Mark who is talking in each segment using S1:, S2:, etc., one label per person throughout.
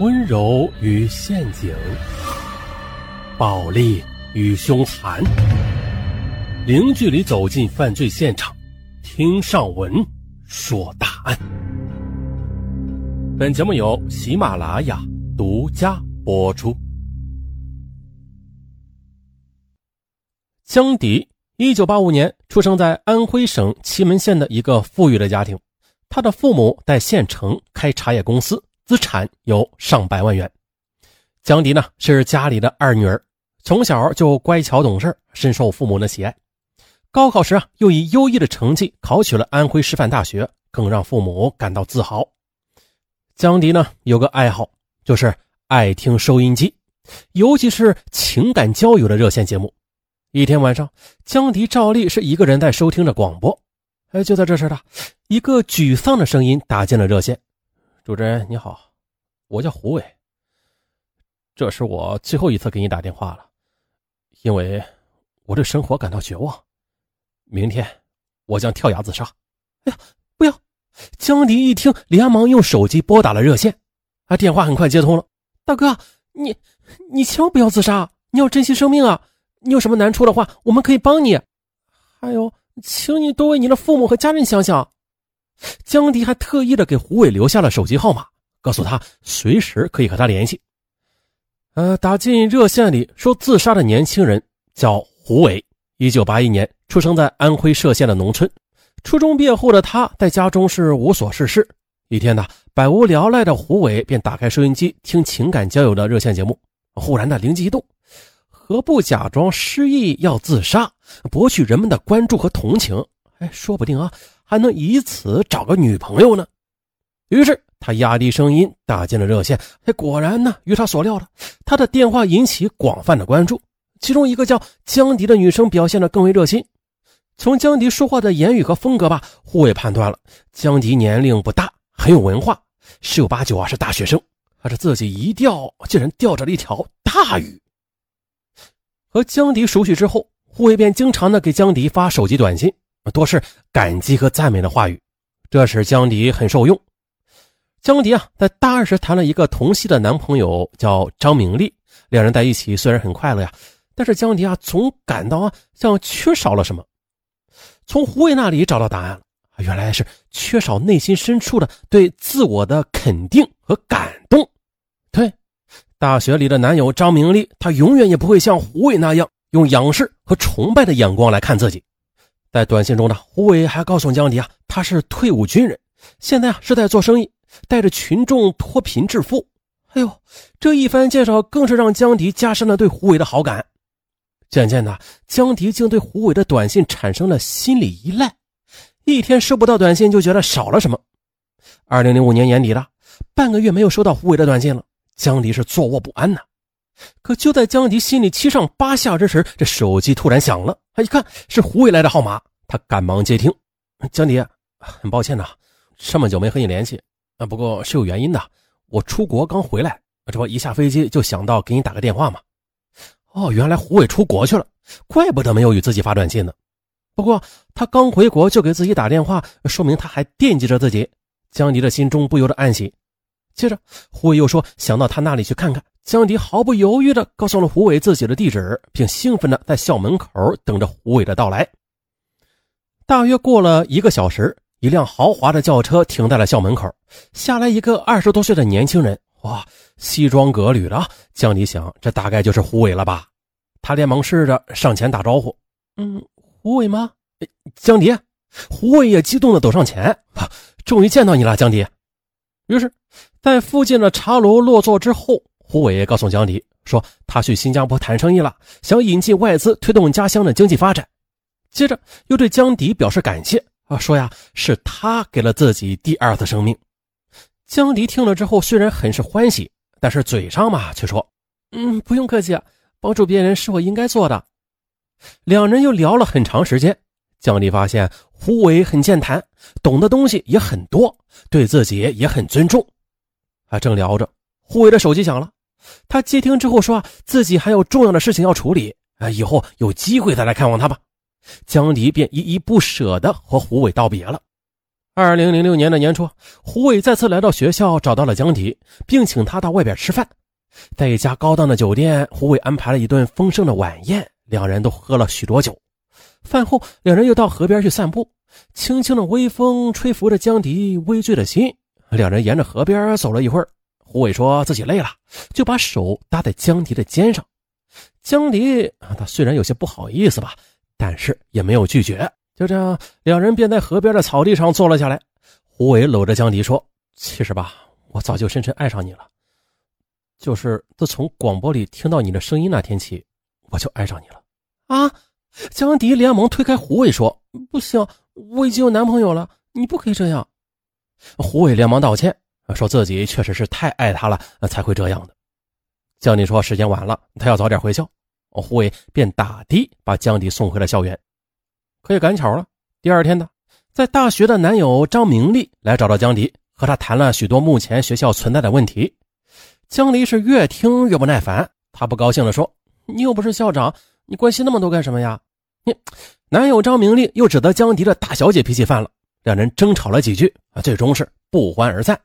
S1: 温柔与陷阱，暴力与凶残，零距离走进犯罪现场，听上文说大案。本节目由喜马拉雅独家播出。江迪，一九八五年出生在安徽省祁门县的一个富裕的家庭，他的父母在县城开茶叶公司。资产有上百万元，江迪呢是家里的二女儿，从小就乖巧懂事，深受父母的喜爱。高考时啊，又以优异的成绩考取了安徽师范大学，更让父母感到自豪。江迪呢有个爱好，就是爱听收音机，尤其是情感交友的热线节目。一天晚上，江迪照例是一个人在收听着广播，哎，就在这时的一个沮丧的声音打进了热线。主持人你好，我叫胡伟。这是我最后一次给你打电话了，因为我对生活感到绝望。明天我将跳崖自杀。哎呀，不要！江迪一听，连忙用手机拨打了热线。啊，电话很快接通了。大哥，你你千万不要自杀，你要珍惜生命啊！你有什么难处的话，我们可以帮你。还有，请你多为你的父母和家人想想。江迪还特意的给胡伟留下了手机号码，告诉他随时可以和他联系。呃，打进热线里说自杀的年轻人叫胡伟，一九八一年出生在安徽歙县的农村。初中毕业后的他在家中是无所事事。一天呢，百无聊赖的胡伟便打开收音机听情感交友的热线节目，忽然的灵机一动，何不假装失忆要自杀，博取人们的关注和同情？哎，说不定啊。还能以此找个女朋友呢。于是他压低声音打进了热线。哎，果然呢，如他所料的，他的电话引起广泛的关注。其中一个叫江迪的女生表现得更为热心。从江迪说话的言语和风格吧，护卫判断了江迪年龄不大，很有文化，十有八九啊是大学生。可是自己一钓，竟然钓着了一条大鱼。和江迪熟悉之后，护卫便经常的给江迪发手机短信。多是感激和赞美的话语，这使江迪很受用。江迪啊，在大二时谈了一个同系的男朋友，叫张明丽。两人在一起虽然很快乐呀，但是江迪啊，总感到啊，像缺少了什么。从胡伟那里找到答案了，原来是缺少内心深处的对自我的肯定和感动。对，大学里的男友张明丽，他永远也不会像胡伟那样用仰视和崇拜的眼光来看自己。在短信中呢，胡伟还告诉江迪啊，他是退伍军人，现在啊是在做生意，带着群众脱贫致富。哎呦，这一番介绍更是让江迪加深了对胡伟的好感。渐渐的，江迪竟对胡伟的短信产生了心理依赖，一天收不到短信就觉得少了什么。二零零五年年底了，半个月没有收到胡伟的短信了，江迪是坐卧不安呐。可就在江迪心里七上八下之时，这手机突然响了。他一看是胡伟来的号码，他赶忙接听。江迪，很抱歉呐，这么久没和你联系啊，不过是有原因的。我出国刚回来，这不一下飞机就想到给你打个电话嘛。哦，原来胡伟出国去了，怪不得没有与自己发短信呢。不过他刚回国就给自己打电话，说明他还惦记着自己。江迪的心中不由得暗喜。接着，胡伟又说想到他那里去看看。江迪毫不犹豫地告诉了胡伟自己的地址，并兴奋地在校门口等着胡伟的到来。大约过了一个小时，一辆豪华的轿车停在了校门口，下来一个二十多岁的年轻人。哇，西装革履的。江迪想，这大概就是胡伟了吧？他连忙试着上前打招呼：“嗯，胡伟吗？”江迪，胡伟也激动地走上前：“啊终于见到你了，江迪。”于是，在附近的茶楼落座之后，胡伟告诉江迪说：“他去新加坡谈生意了，想引进外资，推动家乡的经济发展。”接着又对江迪表示感谢啊，说呀是他给了自己第二次生命。江迪听了之后，虽然很是欢喜，但是嘴上嘛却说：“嗯，不用客气，帮助别人是我应该做的。”两人又聊了很长时间。江迪发现胡伟很健谈，懂的东西也很多，对自己也很尊重。啊，正聊着，胡伟的手机响了，他接听之后说：“啊，自己还有重要的事情要处理，啊，以后有机会再来看望他吧。”江迪便依依不舍地和胡伟道别了。二零零六年的年初，胡伟再次来到学校，找到了江迪，并请他到外边吃饭。在一家高档的酒店，胡伟安排了一顿丰盛的晚宴，两人都喝了许多酒。饭后，两人又到河边去散步，轻轻的微风吹拂着江迪微醉的心。两人沿着河边走了一会儿，胡伟说自己累了，就把手搭在江迪的肩上。江迪啊，他虽然有些不好意思吧，但是也没有拒绝。就这样，两人便在河边的草地上坐了下来。胡伟搂着江迪说：“其实吧，我早就深深爱上你了。就是自从广播里听到你的声音那天起，我就爱上你了。”啊！江迪连忙推开胡伟说：“不行，我已经有男朋友了，你不可以这样。”胡伟连忙道歉，说自己确实是太爱他了，才会这样的。江迪说：“时间晚了，他要早点回校。”胡伟便打的把江迪送回了校园。可也赶巧了，第二天呢，在大学的男友张明丽来找到江迪，和他谈了许多目前学校存在的问题。江迪是越听越不耐烦，他不高兴地说：“你又不是校长，你关心那么多干什么呀？”你男友张明丽又指责江迪的大小姐脾气犯了，两人争吵了几句啊，最终是不欢而散。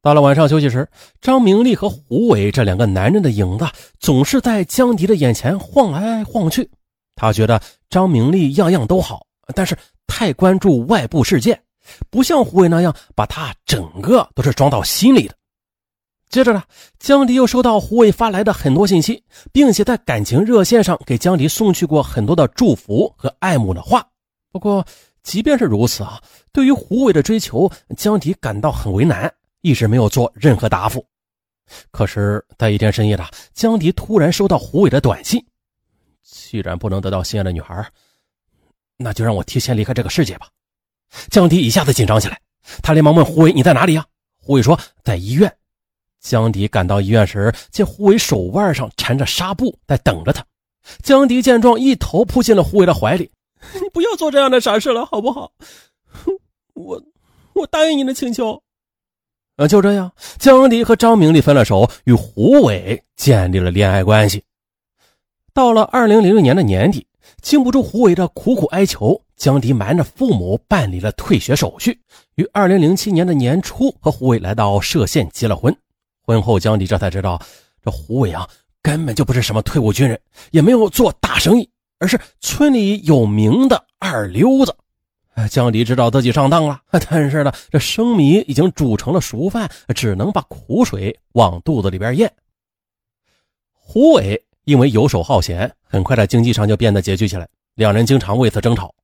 S1: 到了晚上休息时，张明丽和胡伟这两个男人的影子总是在江迪的眼前晃来晃去。他觉得张明丽样样都好，但是太关注外部世界，不像胡伟那样把他整个都是装到心里的。接着呢，江迪又收到胡伟发来的很多信息，并且在感情热线上给江迪送去过很多的祝福和爱慕的话。不过，即便是如此啊，对于胡伟的追求，江迪感到很为难，一直没有做任何答复。可是，在一天深夜的，江迪突然收到胡伟的短信。既然不能得到心爱的女孩，那就让我提前离开这个世界吧。江迪一下子紧张起来，他连忙问胡伟：“你在哪里呀？”胡伟说：“在医院。”江迪赶到医院时，见胡伟手腕上缠着纱布，在等着他。江迪见状，一头扑进了胡伟的怀里：“你 不要做这样的傻事了，好不好？我，我答应你的请求。”啊，就这样，江迪和张明丽分了手，与胡伟建立了恋爱关系。到了二零零六年的年底，经不住胡伟的苦苦哀求，江迪瞒着父母办理了退学手续，于二零零七年的年初和胡伟来到歙县结了婚。婚后，江迪这才知道，这胡伟啊根本就不是什么退伍军人，也没有做大生意，而是村里有名的二流子。江迪知道自己上当了，但是呢，这生米已经煮成了熟饭，只能把苦水往肚子里边咽。胡伟。因为游手好闲，很快在经济上就变得拮据起来，两人经常为此争吵。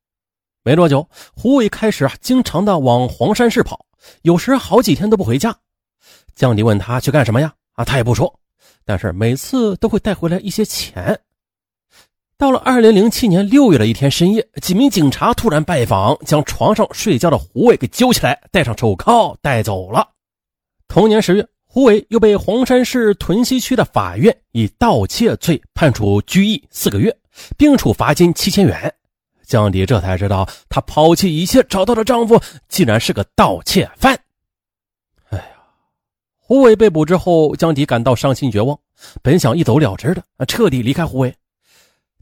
S1: 没多久，胡伟开始啊，经常的往黄山市跑，有时好几天都不回家。江迪问他去干什么呀？啊，他也不说，但是每次都会带回来一些钱。到了二零零七年六月的一天深夜，几名警察突然拜访，将床上睡觉的胡伟给揪起来，戴上手铐带走了。同年十月。胡伟又被黄山市屯溪区的法院以盗窃罪判处拘役四个月，并处罚金七千元。江迪这才知道，她抛弃一切找到的丈夫竟然是个盗窃犯。哎呀，胡伟被捕之后，江迪感到伤心绝望，本想一走了之的，彻底离开胡伟。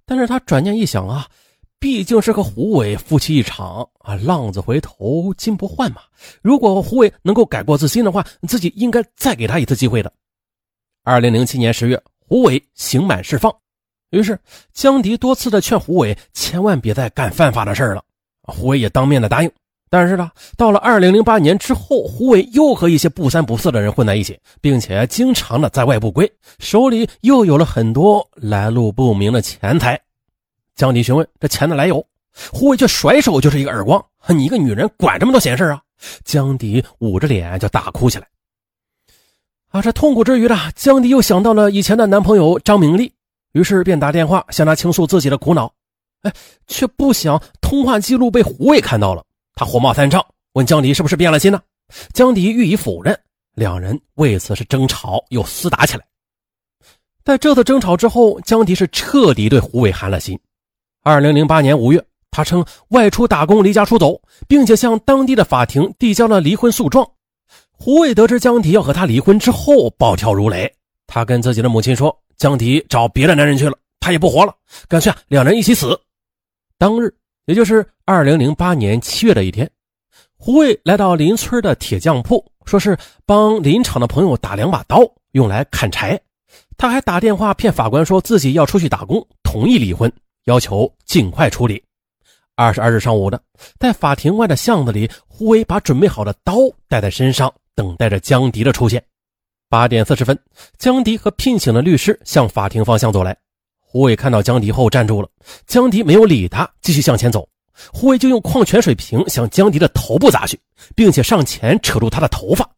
S1: 但是他转念一想啊。毕竟是和胡伟夫妻一场啊，浪子回头金不换嘛。如果胡伟能够改过自新的话，自己应该再给他一次机会的。二零零七年十月，胡伟刑满释放，于是江迪多次的劝胡伟千万别再干犯法的事了。胡伟也当面的答应。但是呢，到了二零零八年之后，胡伟又和一些不三不四的人混在一起，并且经常的在外不归，手里又有了很多来路不明的钱财。江迪询问这钱的来由，胡伟却甩手就是一个耳光：“你一个女人管这么多闲事啊！”江迪捂着脸就大哭起来。啊，这痛苦之余呢，江迪又想到了以前的男朋友张明丽，于是便打电话向他倾诉自己的苦恼。哎，却不想通话记录被胡伟看到了，他火冒三丈，问江迪是不是变了心呢？江迪予以否认，两人为此是争吵又厮打起来。在这次争吵之后，江迪是彻底对胡伟寒了心。二零零八年五月，他称外出打工离家出走，并且向当地的法庭递交了离婚诉状。胡伟得知江迪要和他离婚之后，暴跳如雷。他跟自己的母亲说：“江迪找别的男人去了，他也不活了，干脆两人一起死。”当日，也就是二零零八年七月的一天，胡伟来到邻村的铁匠铺，说是帮林场的朋友打两把刀，用来砍柴。他还打电话骗法官，说自己要出去打工，同意离婚，要求尽快处理。二十二日上午的，在法庭外的巷子里，胡伟把准备好的刀带在身上，等待着江迪的出现。八点四十分，江迪和聘请的律师向法庭方向走来。胡伟看到江迪后站住了，江迪没有理他，继续向前走。胡伟就用矿泉水瓶向江迪的头部砸去，并且上前扯住他的头发。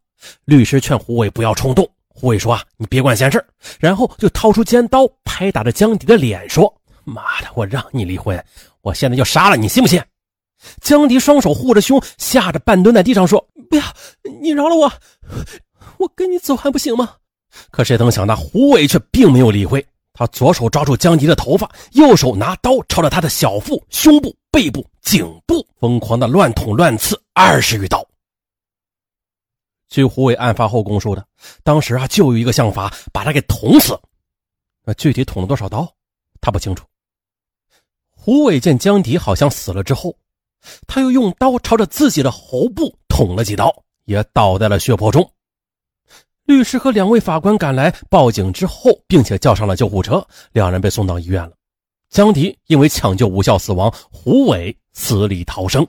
S1: 律师劝胡伟不要冲动。胡伟说：“啊，你别管闲事。”然后就掏出尖刀拍打着江迪的脸，说：“妈的，我让你离婚，我现在就杀了你，信不信？”江迪双手护着胸，吓得半蹲在地上，说：“不要，你饶了我，我跟你走还不行吗？”可谁曾想，那胡伟却并没有理会。他左手抓住江迪的头发，右手拿刀朝着他的小腹、胸部、背部、颈部疯狂的乱捅乱刺二十余刀。据胡伟案发后供述的，当时啊就有一个想法把他给捅死，那具体捅了多少刀，他不清楚。胡伟见江迪好像死了之后，他又用刀朝着自己的喉部捅了几刀，也倒在了血泊中。律师和两位法官赶来报警之后，并且叫上了救护车，两人被送到医院了。江迪因为抢救无效死亡，胡伟死里逃生。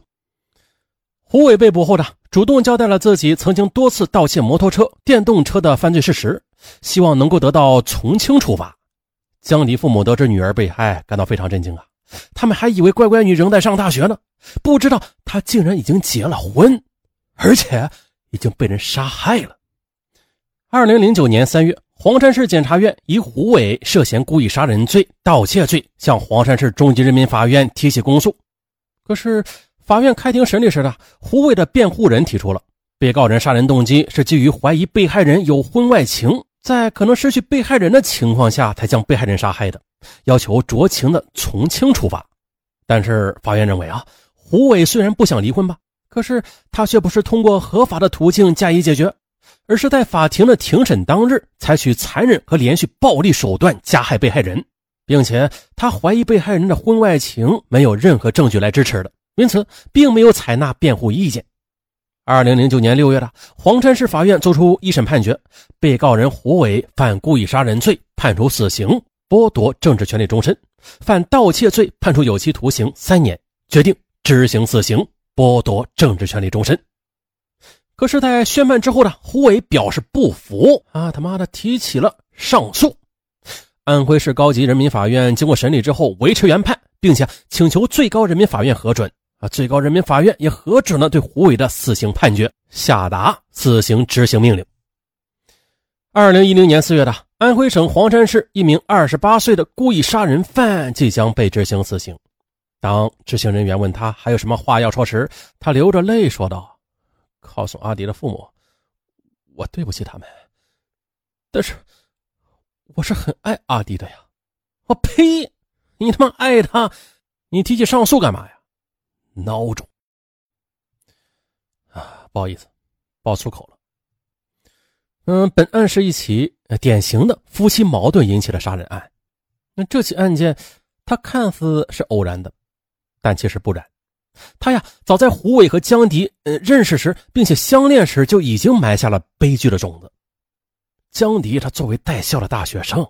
S1: 胡伟被捕后呢主动交代了自己曾经多次盗窃摩托车、电动车的犯罪事实，希望能够得到从轻处罚。江迪父母得知女儿被害，感到非常震惊啊！他们还以为乖乖女仍在上大学呢，不知道她竟然已经结了婚，而且已经被人杀害了。二零零九年三月，黄山市检察院以胡伟涉嫌故意杀人罪、盗窃罪向黄山市中级人民法院提起公诉，可是。法院开庭审理时，呢胡伟的辩护人提出了，被告人杀人动机是基于怀疑被害人有婚外情，在可能失去被害人的情况下才将被害人杀害的，要求酌情的从轻处罚。但是法院认为啊，胡伟虽然不想离婚吧，可是他却不是通过合法的途径加以解决，而是在法庭的庭审当日采取残忍和连续暴力手段加害被害人，并且他怀疑被害人的婚外情没有任何证据来支持的。因此，并没有采纳辩护意见。二零零九年六月的黄山市法院作出一审判决，被告人胡伟犯故意杀人罪，判处死刑，剥夺政治权利终身；犯盗窃罪，判处有期徒刑三年，决定执行死刑，剥夺政治权利终身。可是，在宣判之后呢，胡伟表示不服啊，他妈的提起了上诉。安徽市高级人民法院经过审理之后，维持原判，并且请求最高人民法院核准。啊，最高人民法院也核准了对胡伟的死刑判决，下达死刑执行命令。二零一零年四月的安徽省黄山市一名二十八岁的故意杀人犯即将被执行死刑。当执行人员问他还有什么话要说时，他流着泪说道：“告诉阿迪的父母，我对不起他们，但是我是很爱阿迪的呀。”我呸！你他妈爱他，你提起上诉干嘛呀？孬种！啊，不好意思，爆粗口了。嗯，本案是一起典型的夫妻矛盾引起的杀人案。那这起案件，它看似是偶然的，但其实不然。他呀，早在胡伟和江迪呃认识时，并且相恋时，就已经埋下了悲剧的种子。江迪他作为在校的大学生。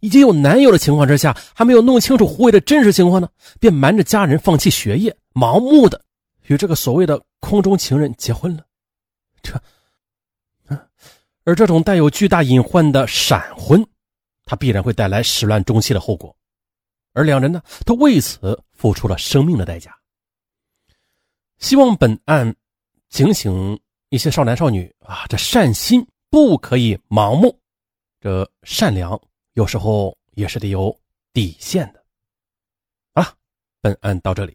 S1: 已经有男友的情况之下，还没有弄清楚胡伟的真实情况呢，便瞒着家人放弃学业，盲目的与这个所谓的空中情人结婚了。这，而这种带有巨大隐患的闪婚，它必然会带来始乱终弃的后果，而两人呢，都为此付出了生命的代价。希望本案警醒一些少男少女啊，这善心不可以盲目，这善良。有时候也是得有底线的。啊，本案到这里。